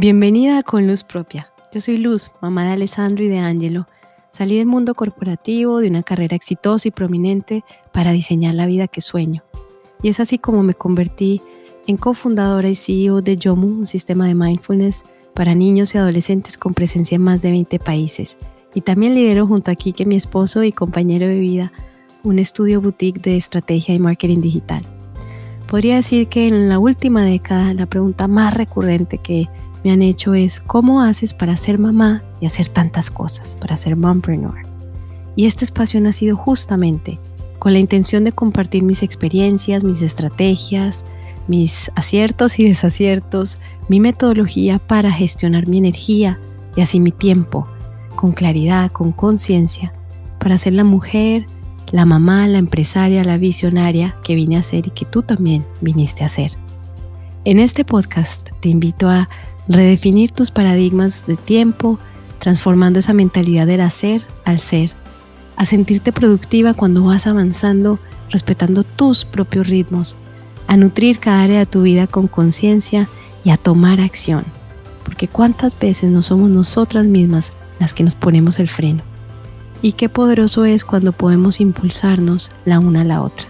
Bienvenida Con Luz Propia. Yo soy Luz, mamá de Alessandro y de Angelo. Salí del mundo corporativo, de una carrera exitosa y prominente para diseñar la vida que sueño. Y es así como me convertí en cofundadora y CEO de Yomu, un sistema de mindfulness para niños y adolescentes con presencia en más de 20 países. Y también lidero junto a Kike, mi esposo y compañero de vida, un estudio boutique de estrategia y marketing digital. Podría decir que en la última década la pregunta más recurrente que me han hecho es cómo haces para ser mamá y hacer tantas cosas, para ser mompreneur. Y este espacio ha nacido justamente con la intención de compartir mis experiencias, mis estrategias, mis aciertos y desaciertos, mi metodología para gestionar mi energía y así mi tiempo, con claridad, con conciencia, para ser la mujer, la mamá, la empresaria, la visionaria que vine a ser y que tú también viniste a ser. En este podcast te invito a redefinir tus paradigmas de tiempo, transformando esa mentalidad del hacer al ser, a sentirte productiva cuando vas avanzando, respetando tus propios ritmos, a nutrir cada área de tu vida con conciencia y a tomar acción. Porque cuántas veces no somos nosotras mismas las que nos ponemos el freno. Y qué poderoso es cuando podemos impulsarnos la una a la otra.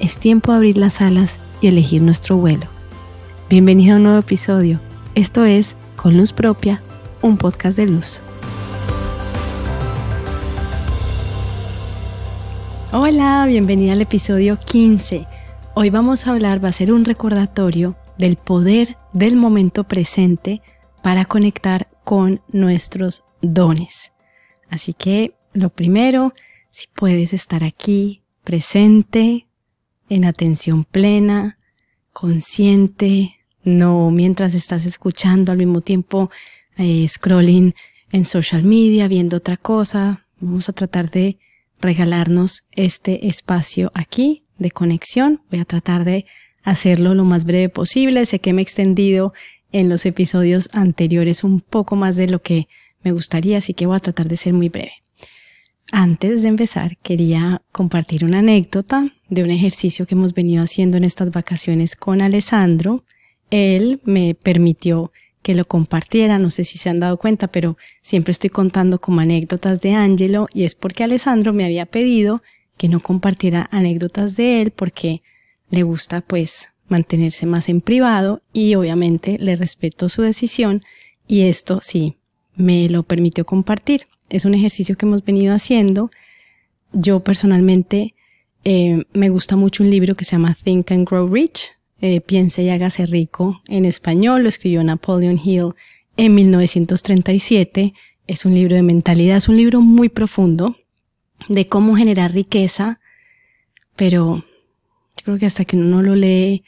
Es tiempo de abrir las alas y elegir nuestro vuelo. Bienvenido a un nuevo episodio esto es Con Luz Propia, un podcast de luz. Hola, bienvenida al episodio 15. Hoy vamos a hablar, va a ser un recordatorio del poder del momento presente para conectar con nuestros dones. Así que lo primero, si puedes estar aquí presente, en atención plena, consciente, no mientras estás escuchando al mismo tiempo eh, scrolling en social media, viendo otra cosa. Vamos a tratar de regalarnos este espacio aquí de conexión. Voy a tratar de hacerlo lo más breve posible. Sé que me he extendido en los episodios anteriores un poco más de lo que me gustaría, así que voy a tratar de ser muy breve. Antes de empezar, quería compartir una anécdota de un ejercicio que hemos venido haciendo en estas vacaciones con Alessandro él me permitió que lo compartiera, no sé si se han dado cuenta, pero siempre estoy contando como anécdotas de Angelo y es porque Alessandro me había pedido que no compartiera anécdotas de él porque le gusta pues mantenerse más en privado y obviamente le respeto su decisión y esto sí me lo permitió compartir. Es un ejercicio que hemos venido haciendo. Yo personalmente eh, me gusta mucho un libro que se llama Think and Grow Rich eh, Piense y hágase rico en español, lo escribió Napoleon Hill en 1937. Es un libro de mentalidad, es un libro muy profundo de cómo generar riqueza, pero yo creo que hasta que uno no lo lee,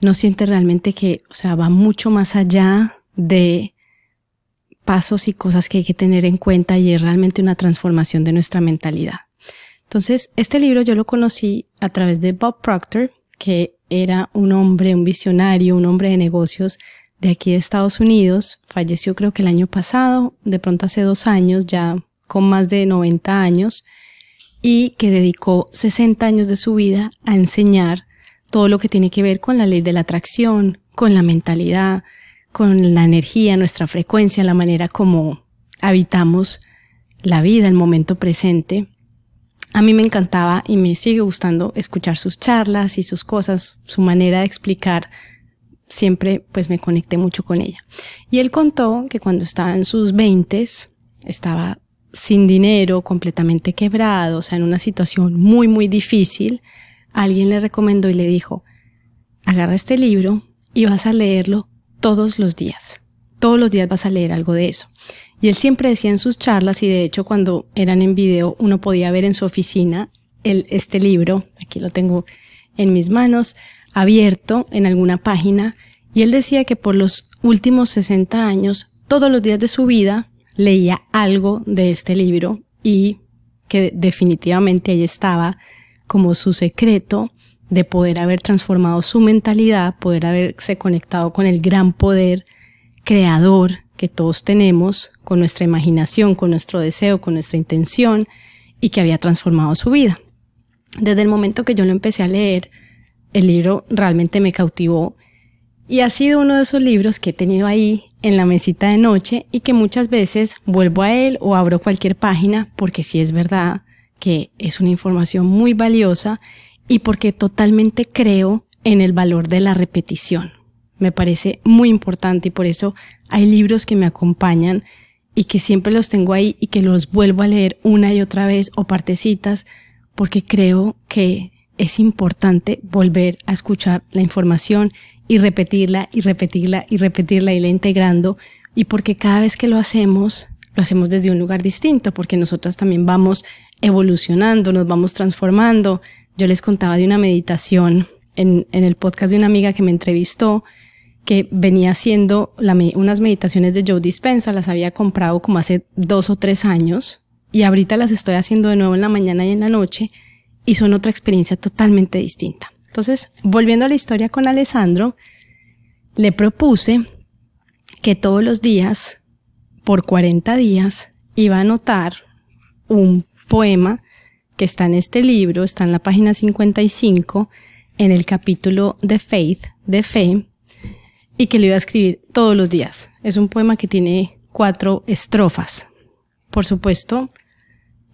no siente realmente que, o sea, va mucho más allá de pasos y cosas que hay que tener en cuenta y es realmente una transformación de nuestra mentalidad. Entonces, este libro yo lo conocí a través de Bob Proctor, que era un hombre, un visionario, un hombre de negocios de aquí de Estados Unidos. Falleció creo que el año pasado, de pronto hace dos años, ya con más de 90 años, y que dedicó 60 años de su vida a enseñar todo lo que tiene que ver con la ley de la atracción, con la mentalidad, con la energía, nuestra frecuencia, la manera como habitamos la vida, el momento presente. A mí me encantaba y me sigue gustando escuchar sus charlas y sus cosas, su manera de explicar. Siempre pues me conecté mucho con ella. Y él contó que cuando estaba en sus veintes, estaba sin dinero, completamente quebrado, o sea, en una situación muy, muy difícil, alguien le recomendó y le dijo, agarra este libro y vas a leerlo todos los días. Todos los días vas a leer algo de eso. Y él siempre decía en sus charlas, y de hecho cuando eran en video uno podía ver en su oficina el, este libro, aquí lo tengo en mis manos, abierto en alguna página, y él decía que por los últimos 60 años, todos los días de su vida, leía algo de este libro y que definitivamente ahí estaba como su secreto de poder haber transformado su mentalidad, poder haberse conectado con el gran poder creador que todos tenemos con nuestra imaginación, con nuestro deseo, con nuestra intención y que había transformado su vida. Desde el momento que yo lo empecé a leer, el libro realmente me cautivó Y ha sido uno de esos libros que he tenido ahí en la mesita de noche y que muchas veces vuelvo a él o abro cualquier página porque sí es verdad que es una información muy valiosa y porque totalmente creo en el valor de la repetición. Me parece muy importante y por eso hay libros que me acompañan y que siempre los tengo ahí y que los vuelvo a leer una y otra vez o partecitas porque creo que es importante volver a escuchar la información y repetirla y repetirla y repetirla y la integrando y porque cada vez que lo hacemos lo hacemos desde un lugar distinto porque nosotras también vamos evolucionando, nos vamos transformando. Yo les contaba de una meditación en, en el podcast de una amiga que me entrevistó que venía haciendo unas meditaciones de Joe Dispensa, las había comprado como hace dos o tres años y ahorita las estoy haciendo de nuevo en la mañana y en la noche y son otra experiencia totalmente distinta. Entonces, volviendo a la historia con Alessandro, le propuse que todos los días, por 40 días, iba a anotar un poema que está en este libro, está en la página 55, en el capítulo de Faith, de fe, y que lo iba a escribir todos los días. Es un poema que tiene cuatro estrofas. Por supuesto,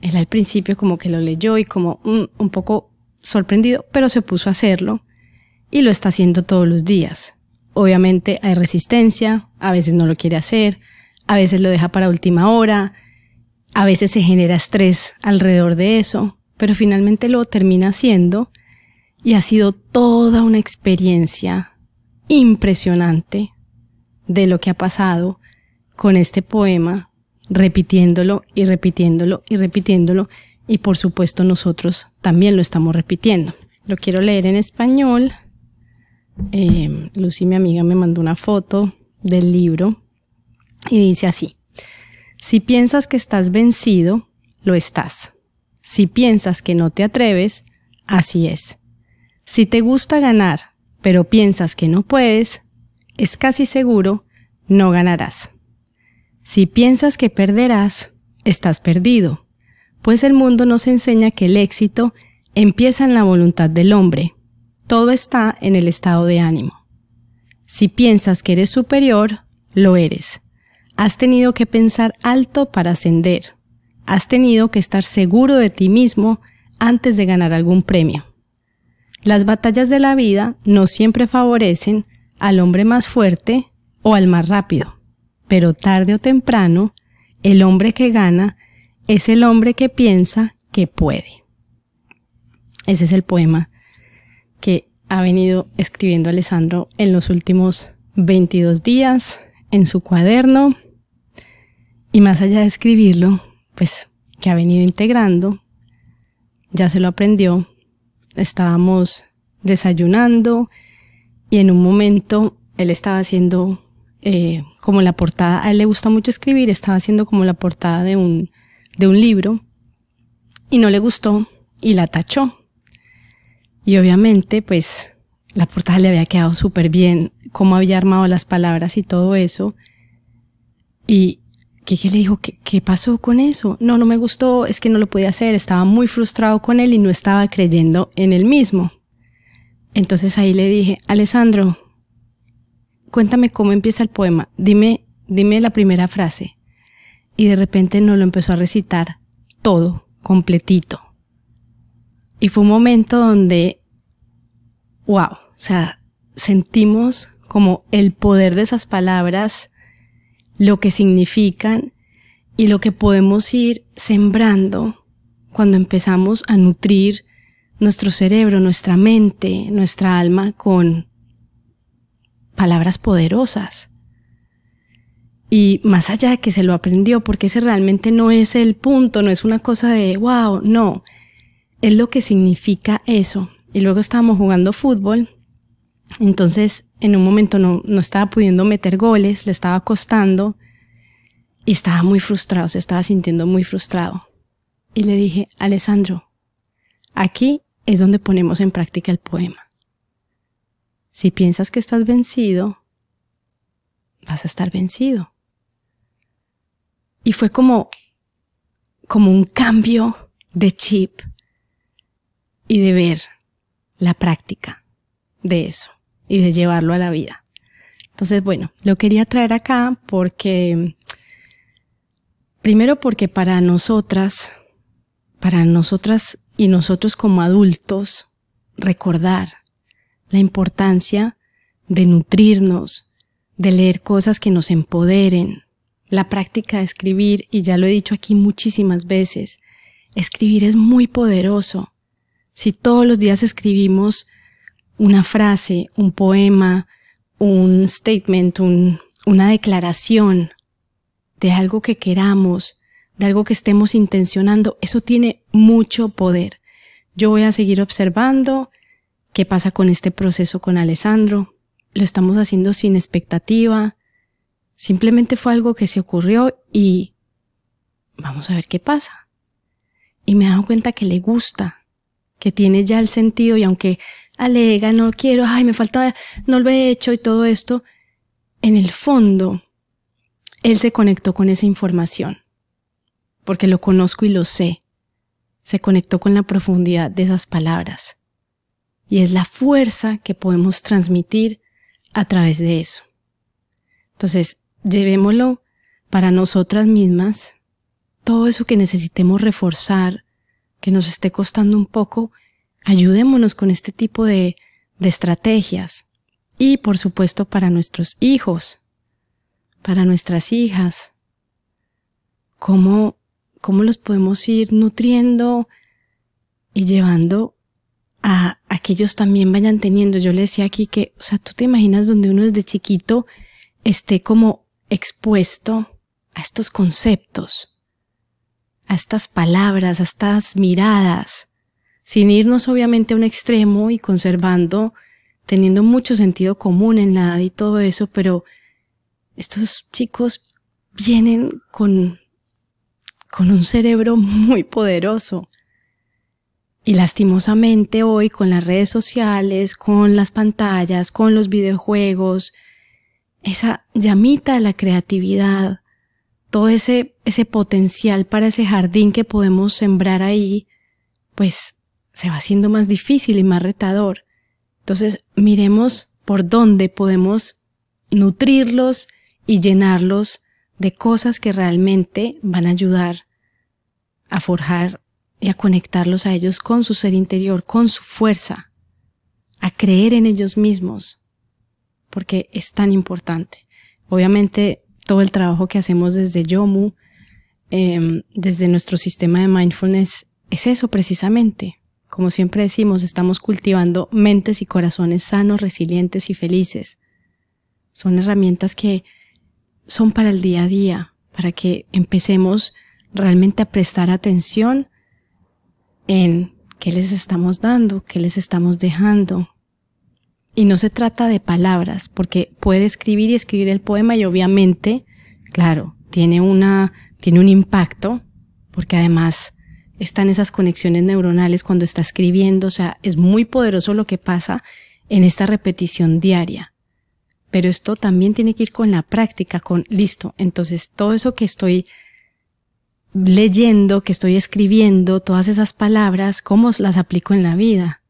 él al principio como que lo leyó y como mm, un poco sorprendido, pero se puso a hacerlo y lo está haciendo todos los días. Obviamente hay resistencia, a veces no lo quiere hacer, a veces lo deja para última hora, a veces se genera estrés alrededor de eso, pero finalmente lo termina haciendo y ha sido toda una experiencia impresionante de lo que ha pasado con este poema, repitiéndolo y repitiéndolo y repitiéndolo, y por supuesto nosotros también lo estamos repitiendo. Lo quiero leer en español. Eh, Lucy, mi amiga, me mandó una foto del libro y dice así, si piensas que estás vencido, lo estás. Si piensas que no te atreves, así es. Si te gusta ganar, pero piensas que no puedes, es casi seguro no ganarás. Si piensas que perderás, estás perdido, pues el mundo nos enseña que el éxito empieza en la voluntad del hombre. Todo está en el estado de ánimo. Si piensas que eres superior, lo eres. Has tenido que pensar alto para ascender. Has tenido que estar seguro de ti mismo antes de ganar algún premio. Las batallas de la vida no siempre favorecen al hombre más fuerte o al más rápido, pero tarde o temprano, el hombre que gana es el hombre que piensa que puede. Ese es el poema que ha venido escribiendo Alessandro en los últimos 22 días en su cuaderno y más allá de escribirlo, pues que ha venido integrando, ya se lo aprendió estábamos desayunando y en un momento él estaba haciendo eh, como la portada, a él le gusta mucho escribir, estaba haciendo como la portada de un, de un libro y no le gustó y la tachó. Y obviamente pues la portada le había quedado súper bien, cómo había armado las palabras y todo eso. Y Kike le dijo, ¿qué, ¿qué pasó con eso? No, no me gustó, es que no lo podía hacer, estaba muy frustrado con él y no estaba creyendo en él mismo. Entonces ahí le dije, Alessandro, cuéntame cómo empieza el poema, dime, dime la primera frase. Y de repente no lo empezó a recitar todo, completito. Y fue un momento donde, wow, o sea, sentimos como el poder de esas palabras lo que significan y lo que podemos ir sembrando cuando empezamos a nutrir nuestro cerebro, nuestra mente, nuestra alma con palabras poderosas. Y más allá de que se lo aprendió, porque ese realmente no es el punto, no es una cosa de wow, no, es lo que significa eso. Y luego estábamos jugando fútbol entonces, en un momento no, no estaba pudiendo meter goles, le estaba costando y estaba muy frustrado, se estaba sintiendo muy frustrado. Y le dije, Alessandro, aquí es donde ponemos en práctica el poema. Si piensas que estás vencido, vas a estar vencido. Y fue como, como un cambio de chip y de ver la práctica de eso y de llevarlo a la vida. Entonces, bueno, lo quería traer acá porque, primero porque para nosotras, para nosotras y nosotros como adultos, recordar la importancia de nutrirnos, de leer cosas que nos empoderen, la práctica de escribir, y ya lo he dicho aquí muchísimas veces, escribir es muy poderoso. Si todos los días escribimos una frase, un poema, un statement, una declaración de algo que queramos, de algo que estemos intencionando, eso tiene mucho poder. Yo voy a seguir observando qué pasa con este proceso con Alessandro. Lo estamos haciendo sin expectativa. Simplemente fue algo que se ocurrió y vamos a ver qué pasa. Y me he dado cuenta que le gusta, que tiene ya el sentido y aunque alega, no quiero, ay, me falta, no lo he hecho y todo esto, en el fondo, él se conectó con esa información, porque lo conozco y lo sé. Se conectó con la profundidad de esas palabras. Y es la fuerza que podemos transmitir a través de eso. Entonces, llevémoslo para nosotras mismas, todo eso que necesitemos reforzar, que nos esté costando un poco, ayudémonos con este tipo de, de estrategias. Y por supuesto para nuestros hijos, para nuestras hijas. ¿Cómo, cómo los podemos ir nutriendo y llevando a, a que ellos también vayan teniendo? Yo le decía aquí que, o sea, tú te imaginas donde uno desde chiquito esté como expuesto a estos conceptos, a estas palabras, a estas miradas, sin irnos obviamente a un extremo y conservando, teniendo mucho sentido común en la y todo eso, pero estos chicos vienen con, con un cerebro muy poderoso. Y lastimosamente hoy con las redes sociales, con las pantallas, con los videojuegos, esa llamita de la creatividad, todo ese, ese potencial para ese jardín que podemos sembrar ahí, pues se va haciendo más difícil y más retador. Entonces, miremos por dónde podemos nutrirlos y llenarlos de cosas que realmente van a ayudar a forjar y a conectarlos a ellos con su ser interior, con su fuerza, a creer en ellos mismos, porque es tan importante. Obviamente, todo el trabajo que hacemos desde Yomu, em, desde nuestro sistema de mindfulness, es eso precisamente, como siempre decimos, estamos cultivando mentes y corazones sanos, resilientes y felices. Son herramientas que son para el día a día, para que empecemos realmente a prestar atención en qué les estamos dando, qué les estamos dejando. Y no se trata de palabras, porque puede escribir y escribir el poema y obviamente, claro, tiene una, tiene un impacto, porque además están esas conexiones neuronales cuando está escribiendo, o sea, es muy poderoso lo que pasa en esta repetición diaria. Pero esto también tiene que ir con la práctica, con listo. Entonces, todo eso que estoy leyendo, que estoy escribiendo, todas esas palabras, ¿cómo las aplico en la vida?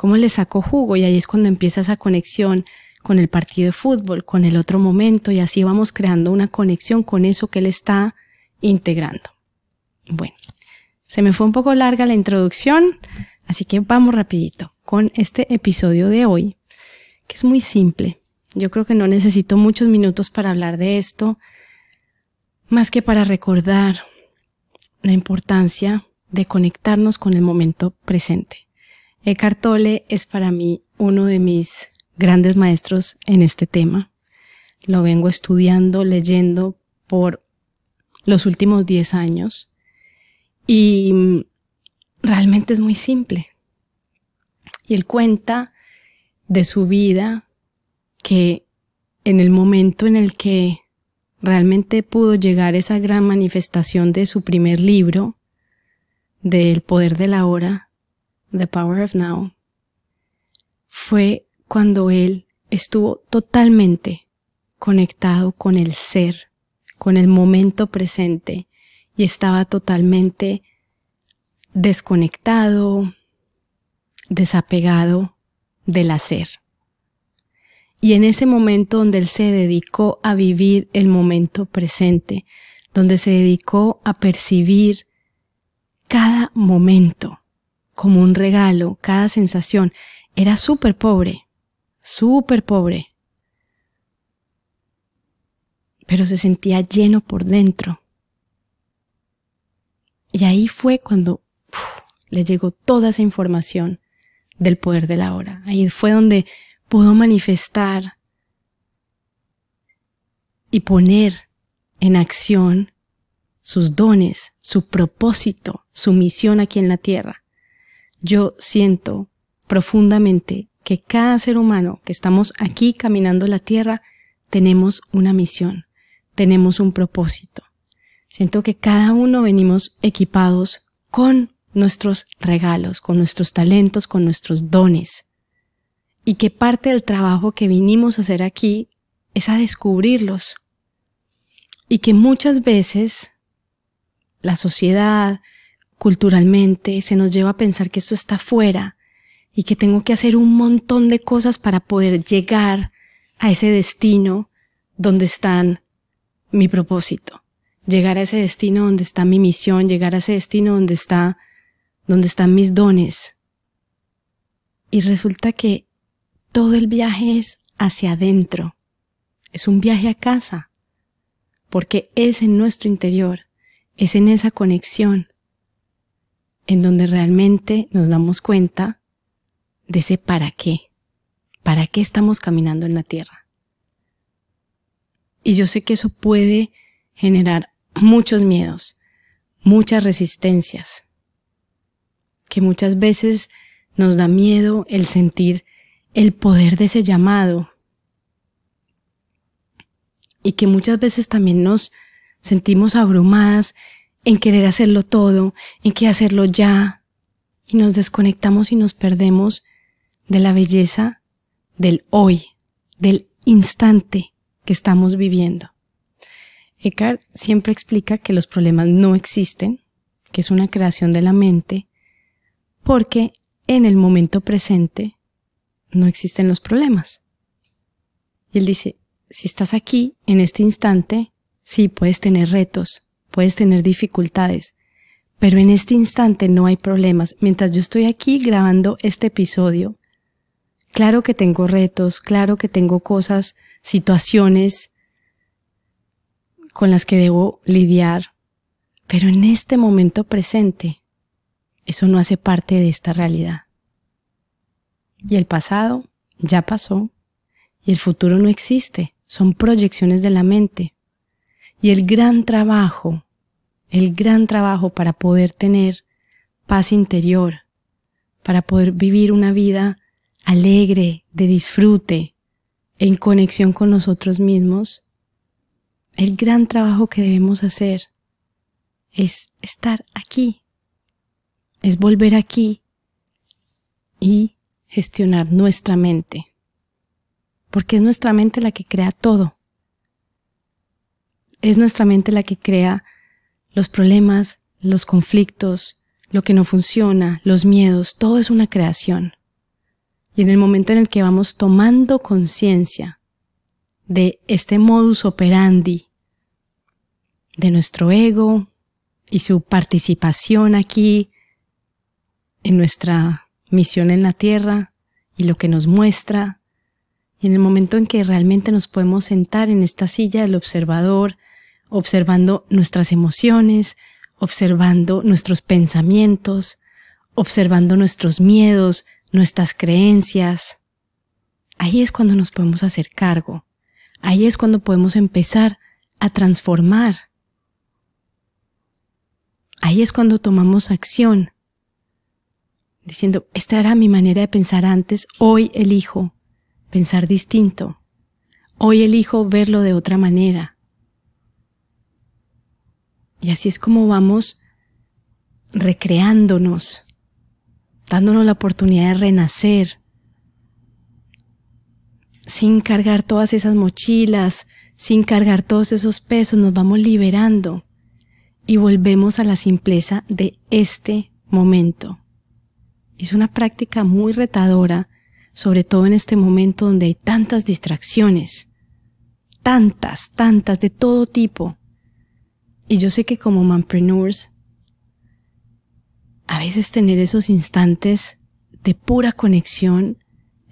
¿Cómo le saco jugo? Y ahí es cuando empieza esa conexión con el partido de fútbol, con el otro momento, y así vamos creando una conexión con eso que él está integrando. Bueno, se me fue un poco larga la introducción, así que vamos rapidito con este episodio de hoy, que es muy simple. Yo creo que no necesito muchos minutos para hablar de esto, más que para recordar la importancia de conectarnos con el momento presente. Eckhart Tolle es para mí uno de mis grandes maestros en este tema. Lo vengo estudiando, leyendo por los últimos 10 años y realmente es muy simple. Y él cuenta de su vida que en el momento en el que realmente pudo llegar esa gran manifestación de su primer libro, del poder de la hora, The Power of Now, fue cuando él estuvo totalmente conectado con el ser, con el momento presente, y estaba totalmente desconectado, desapegado del hacer. Y en ese momento donde él se dedicó a vivir el momento presente, donde se dedicó a percibir cada momento como un regalo, cada sensación, era súper pobre, súper pobre. Pero se sentía lleno por dentro. Y ahí fue cuando le llegó toda esa información del poder de la hora. Ahí fue donde pudo manifestar y poner en acción sus dones, su propósito, su misión aquí en la tierra. Yo siento profundamente que cada ser humano que estamos aquí caminando la tierra tenemos una misión, tenemos un propósito. Siento que cada uno venimos equipados con nuestros regalos, con nuestros talentos, con nuestros dones. Y que parte del trabajo que vinimos a hacer aquí es a descubrirlos. Y que muchas veces la sociedad, culturalmente, se nos lleva a pensar que esto está fuera y que tengo que hacer un montón de cosas para poder llegar a ese destino donde está mi propósito. Llegar a ese destino donde está mi misión, llegar a ese destino donde está donde están mis dones. Y resulta que todo el viaje es hacia adentro. Es un viaje a casa. Porque es en nuestro interior, es en esa conexión en donde realmente nos damos cuenta de ese para qué. ¿Para qué estamos caminando en la tierra? Y yo sé que eso puede generar muchos miedos, muchas resistencias, que muchas veces nos da miedo el sentir el poder de ese llamado y que muchas veces también nos sentimos abrumadas en querer hacerlo todo, en que hacerlo ya y nos desconectamos y nos perdemos de la belleza del hoy, del instante que estamos viviendo. Eckhart siempre explica que los problemas no existen, que es una creación de la mente porque en el momento presente no existen los problemas. Y él dice, si estás aquí, en este instante, sí, puedes tener retos, puedes tener dificultades, pero en este instante no hay problemas. Mientras yo estoy aquí grabando este episodio, claro que tengo retos, claro que tengo cosas, situaciones con las que debo lidiar, pero en este momento presente eso no hace parte de esta realidad. Y el pasado ya pasó y el futuro no existe, son proyecciones de la mente. Y el gran trabajo, el gran trabajo para poder tener paz interior, para poder vivir una vida alegre, de disfrute, en conexión con nosotros mismos, el gran trabajo que debemos hacer es estar aquí, es volver aquí y gestionar nuestra mente. Porque es nuestra mente la que crea todo. Es nuestra mente la que crea los problemas, los conflictos, lo que no funciona, los miedos, todo es una creación. Y en el momento en el que vamos tomando conciencia de este modus operandi, de nuestro ego y su participación aquí en nuestra misión en la tierra y lo que nos muestra, y en el momento en que realmente nos podemos sentar en esta silla del observador, observando nuestras emociones, observando nuestros pensamientos, observando nuestros miedos, nuestras creencias, ahí es cuando nos podemos hacer cargo, ahí es cuando podemos empezar a transformar, ahí es cuando tomamos acción diciendo, esta era mi manera de pensar antes, hoy elijo pensar distinto, hoy elijo verlo de otra manera. Y así es como vamos recreándonos, dándonos la oportunidad de renacer, sin cargar todas esas mochilas, sin cargar todos esos pesos, nos vamos liberando y volvemos a la simpleza de este momento. Es una práctica muy retadora sobre todo en este momento donde hay tantas distracciones, tantas, tantas, de todo tipo. Y yo sé que como manpreneurs, a veces tener esos instantes de pura conexión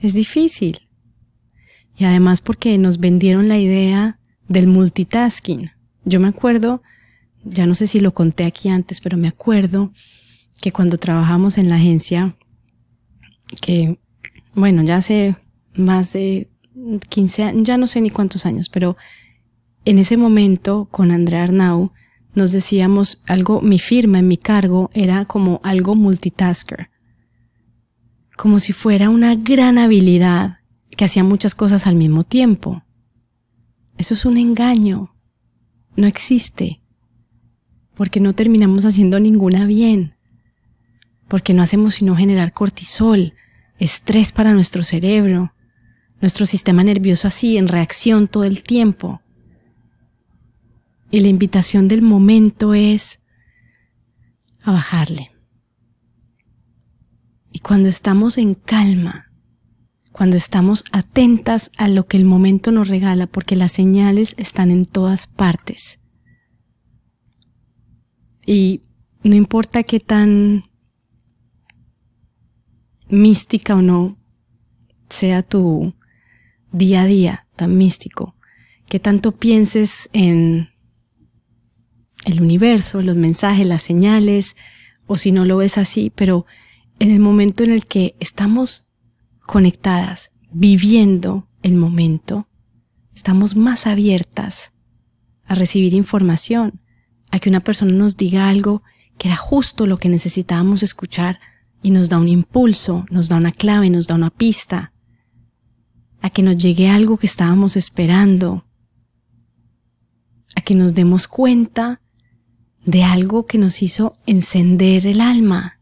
es difícil. Y además porque nos vendieron la idea del multitasking. Yo me acuerdo, ya no sé si lo conté aquí antes, pero me acuerdo que cuando trabajamos en la agencia, que, bueno, ya hace más de 15 años, ya no sé ni cuántos años, pero en ese momento con Andrea Arnau nos decíamos algo, mi firma en mi cargo era como algo multitasker, como si fuera una gran habilidad que hacía muchas cosas al mismo tiempo. Eso es un engaño, no existe, porque no terminamos haciendo ninguna bien, porque no hacemos sino generar cortisol, estrés para nuestro cerebro, nuestro sistema nervioso así en reacción todo el tiempo. Y la invitación del momento es a bajarle. Y cuando estamos en calma, cuando estamos atentas a lo que el momento nos regala, porque las señales están en todas partes. Y no importa qué tan mística o no sea tu día a día tan místico, que tanto pienses en el universo, los mensajes, las señales, o si no lo ves así, pero en el momento en el que estamos conectadas, viviendo el momento, estamos más abiertas a recibir información, a que una persona nos diga algo que era justo lo que necesitábamos escuchar y nos da un impulso, nos da una clave, nos da una pista, a que nos llegue algo que estábamos esperando, a que nos demos cuenta de algo que nos hizo encender el alma,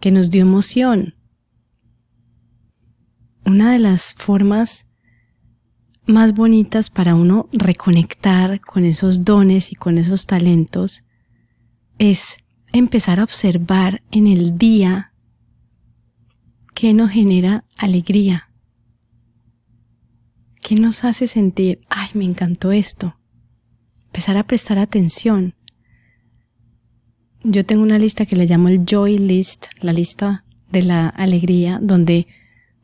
que nos dio emoción. Una de las formas más bonitas para uno reconectar con esos dones y con esos talentos es empezar a observar en el día qué nos genera alegría, qué nos hace sentir, ay, me encantó esto. Empezar a prestar atención. Yo tengo una lista que le llamo el Joy List, la lista de la alegría, donde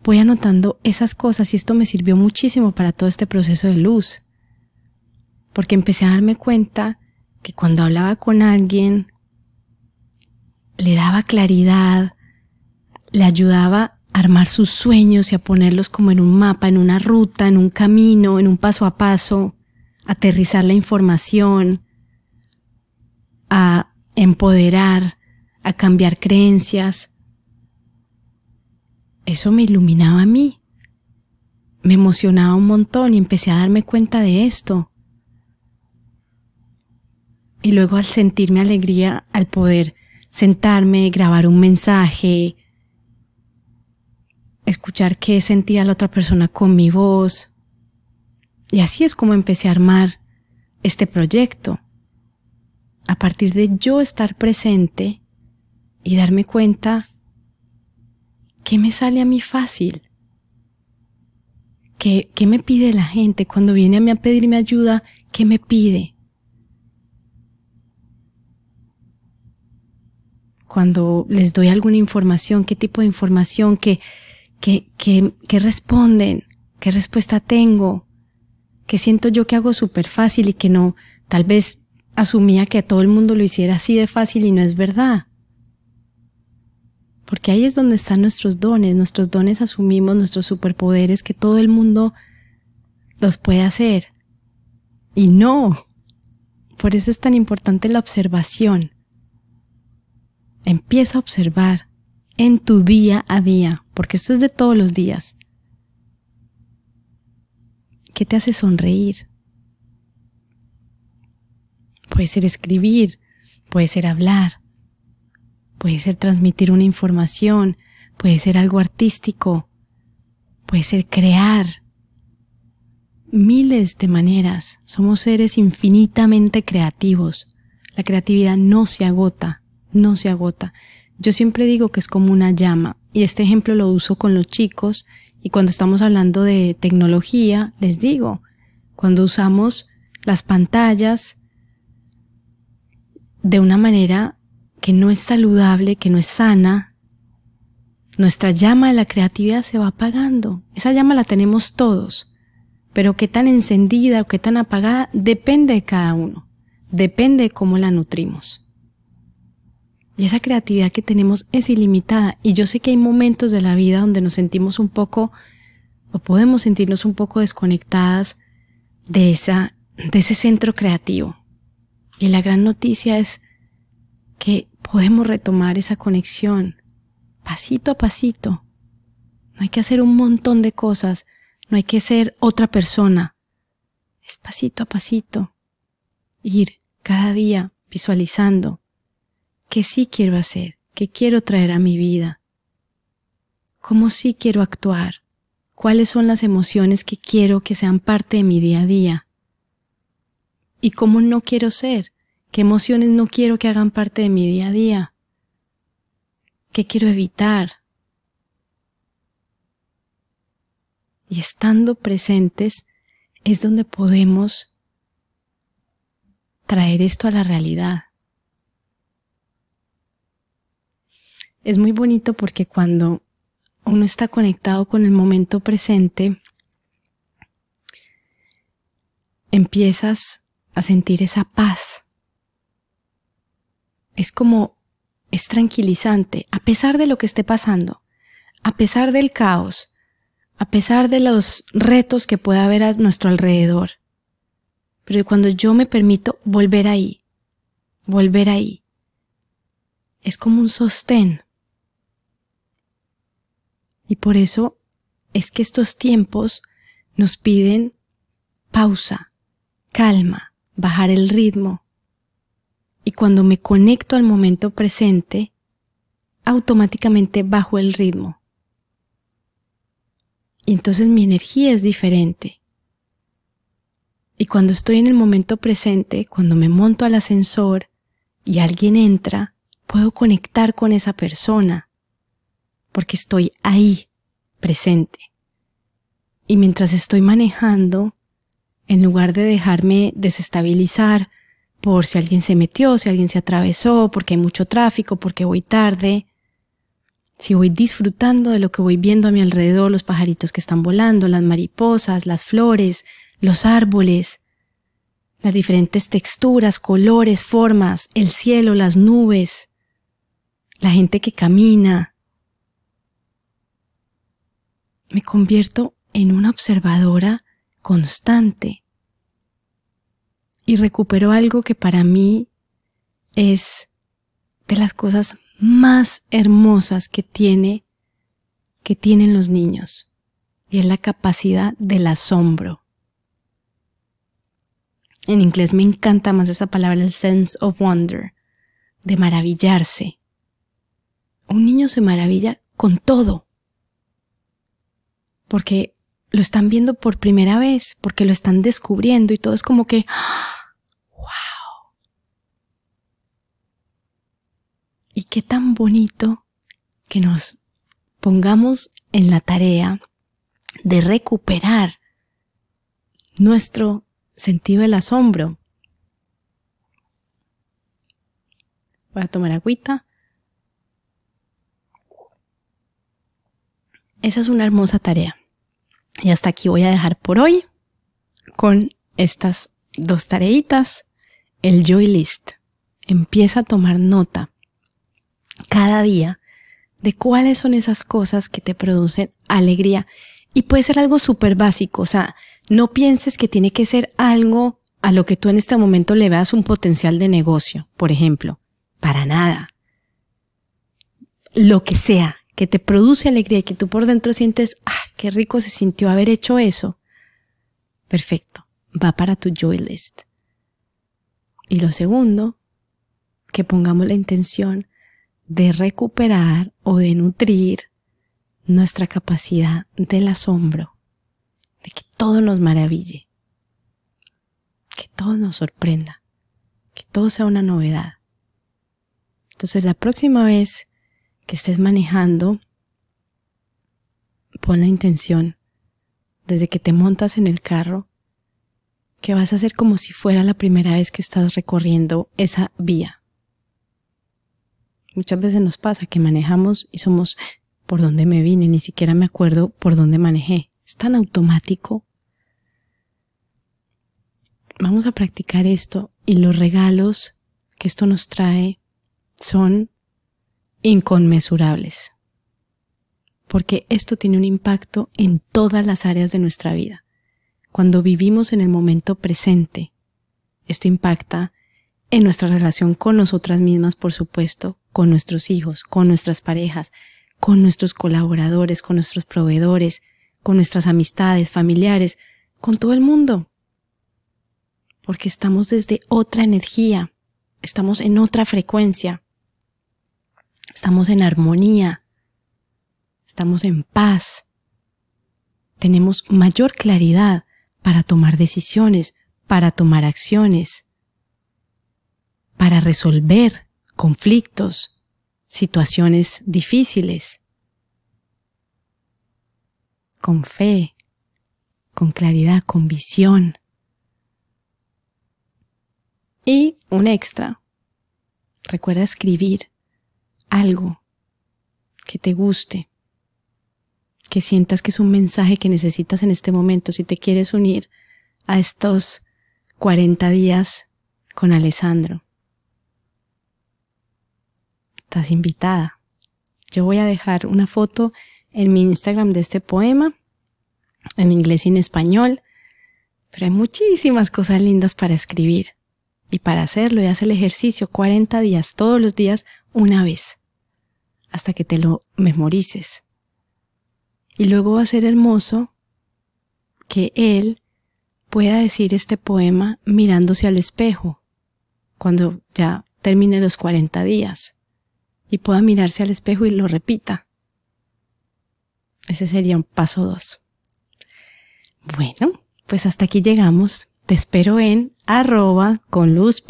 voy anotando esas cosas y esto me sirvió muchísimo para todo este proceso de luz. Porque empecé a darme cuenta que cuando hablaba con alguien, le daba claridad, le ayudaba a armar sus sueños y a ponerlos como en un mapa, en una ruta, en un camino, en un paso a paso, aterrizar la información, a empoderar, a cambiar creencias. Eso me iluminaba a mí. Me emocionaba un montón y empecé a darme cuenta de esto. Y luego al sentirme alegría, al poder sentarme, grabar un mensaje, escuchar qué sentía la otra persona con mi voz. Y así es como empecé a armar este proyecto. A partir de yo estar presente y darme cuenta qué me sale a mí fácil. ¿Qué, ¿Qué me pide la gente cuando viene a mí a pedirme ayuda? ¿Qué me pide? cuando les doy alguna información, qué tipo de información, qué, qué, qué, qué responden, qué respuesta tengo, qué siento yo que hago súper fácil y que no, tal vez asumía que todo el mundo lo hiciera así de fácil y no es verdad. Porque ahí es donde están nuestros dones, nuestros dones asumimos nuestros superpoderes que todo el mundo los puede hacer. Y no. Por eso es tan importante la observación. Empieza a observar en tu día a día, porque esto es de todos los días. ¿Qué te hace sonreír? Puede ser escribir, puede ser hablar, puede ser transmitir una información, puede ser algo artístico, puede ser crear. Miles de maneras. Somos seres infinitamente creativos. La creatividad no se agota no se agota. Yo siempre digo que es como una llama y este ejemplo lo uso con los chicos, y cuando estamos hablando de tecnología, les digo, cuando usamos las pantallas de una manera que no es saludable, que no es sana, nuestra llama de la creatividad se va apagando. Esa llama la tenemos todos, pero qué tan encendida o qué tan apagada depende de cada uno, depende de cómo la nutrimos. Y esa creatividad que tenemos es ilimitada. Y yo sé que hay momentos de la vida donde nos sentimos un poco, o podemos sentirnos un poco desconectadas de esa, de ese centro creativo. Y la gran noticia es que podemos retomar esa conexión pasito a pasito. No hay que hacer un montón de cosas, no hay que ser otra persona. Es pasito a pasito. Ir cada día visualizando qué sí quiero hacer, qué quiero traer a mi vida, cómo sí quiero actuar, cuáles son las emociones que quiero que sean parte de mi día a día y cómo no quiero ser, qué emociones no quiero que hagan parte de mi día a día, qué quiero evitar. Y estando presentes es donde podemos traer esto a la realidad. Es muy bonito porque cuando uno está conectado con el momento presente, empiezas a sentir esa paz. Es como, es tranquilizante, a pesar de lo que esté pasando, a pesar del caos, a pesar de los retos que pueda haber a nuestro alrededor. Pero cuando yo me permito volver ahí, volver ahí, es como un sostén y por eso es que estos tiempos nos piden pausa, calma, bajar el ritmo. Y cuando me conecto al momento presente, automáticamente bajo el ritmo. Y entonces mi energía es diferente. Y cuando estoy en el momento presente, cuando me monto al ascensor y alguien entra, puedo conectar con esa persona porque estoy ahí, presente. Y mientras estoy manejando, en lugar de dejarme desestabilizar por si alguien se metió, si alguien se atravesó, porque hay mucho tráfico, porque voy tarde, si voy disfrutando de lo que voy viendo a mi alrededor, los pajaritos que están volando, las mariposas, las flores, los árboles, las diferentes texturas, colores, formas, el cielo, las nubes, la gente que camina, me convierto en una observadora constante y recupero algo que para mí es de las cosas más hermosas que tiene que tienen los niños y es la capacidad del asombro. En inglés me encanta más esa palabra, el sense of wonder, de maravillarse. Un niño se maravilla con todo porque lo están viendo por primera vez, porque lo están descubriendo y todo es como que, wow. Y qué tan bonito que nos pongamos en la tarea de recuperar nuestro sentido del asombro. Voy a tomar agüita. Esa es una hermosa tarea. Y hasta aquí voy a dejar por hoy con estas dos tareitas. El Joy List. Empieza a tomar nota cada día de cuáles son esas cosas que te producen alegría. Y puede ser algo súper básico. O sea, no pienses que tiene que ser algo a lo que tú en este momento le veas un potencial de negocio, por ejemplo. Para nada. Lo que sea, que te produce alegría y que tú por dentro sientes, ah, qué rico se sintió haber hecho eso. Perfecto, va para tu joy list. Y lo segundo, que pongamos la intención de recuperar o de nutrir nuestra capacidad del asombro, de que todo nos maraville, que todo nos sorprenda, que todo sea una novedad. Entonces la próxima vez que estés manejando pon la intención desde que te montas en el carro que vas a hacer como si fuera la primera vez que estás recorriendo esa vía. Muchas veces nos pasa que manejamos y somos por dónde me vine, ni siquiera me acuerdo por dónde manejé. Es tan automático. Vamos a practicar esto y los regalos que esto nos trae son inconmensurables. Porque esto tiene un impacto en todas las áreas de nuestra vida. Cuando vivimos en el momento presente, esto impacta en nuestra relación con nosotras mismas, por supuesto, con nuestros hijos, con nuestras parejas, con nuestros colaboradores, con nuestros proveedores, con nuestras amistades, familiares, con todo el mundo. Porque estamos desde otra energía, estamos en otra frecuencia, estamos en armonía, estamos en paz, tenemos mayor claridad para tomar decisiones, para tomar acciones, para resolver conflictos, situaciones difíciles, con fe, con claridad, con visión. Y un extra, recuerda escribir algo que te guste, que sientas que es un mensaje que necesitas en este momento, si te quieres unir a estos 40 días con Alessandro. Estás invitada. Yo voy a dejar una foto en mi Instagram de este poema, en inglés y en español, pero hay muchísimas cosas lindas para escribir y para hacerlo y haz el ejercicio 40 días, todos los días, una vez, hasta que te lo memorices. Y luego va a ser hermoso que él pueda decir este poema mirándose al espejo cuando ya termine los 40 días y pueda mirarse al espejo y lo repita. Ese sería un paso dos. Bueno, pues hasta aquí llegamos. Te espero en arroba con luz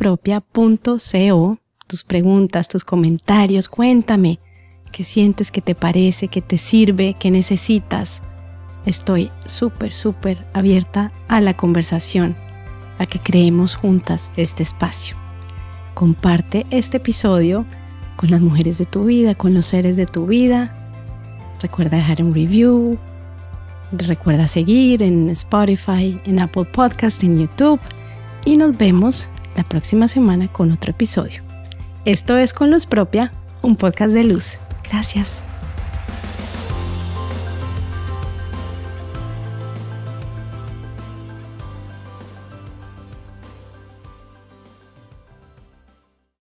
Tus preguntas, tus comentarios, cuéntame qué sientes, qué te parece, qué te sirve, qué necesitas. Estoy súper, súper abierta a la conversación, a que creemos juntas este espacio. Comparte este episodio con las mujeres de tu vida, con los seres de tu vida. Recuerda dejar un review. Recuerda seguir en Spotify, en Apple Podcast, en YouTube. Y nos vemos la próxima semana con otro episodio. Esto es Con Luz Propia, un podcast de luz. Gracias.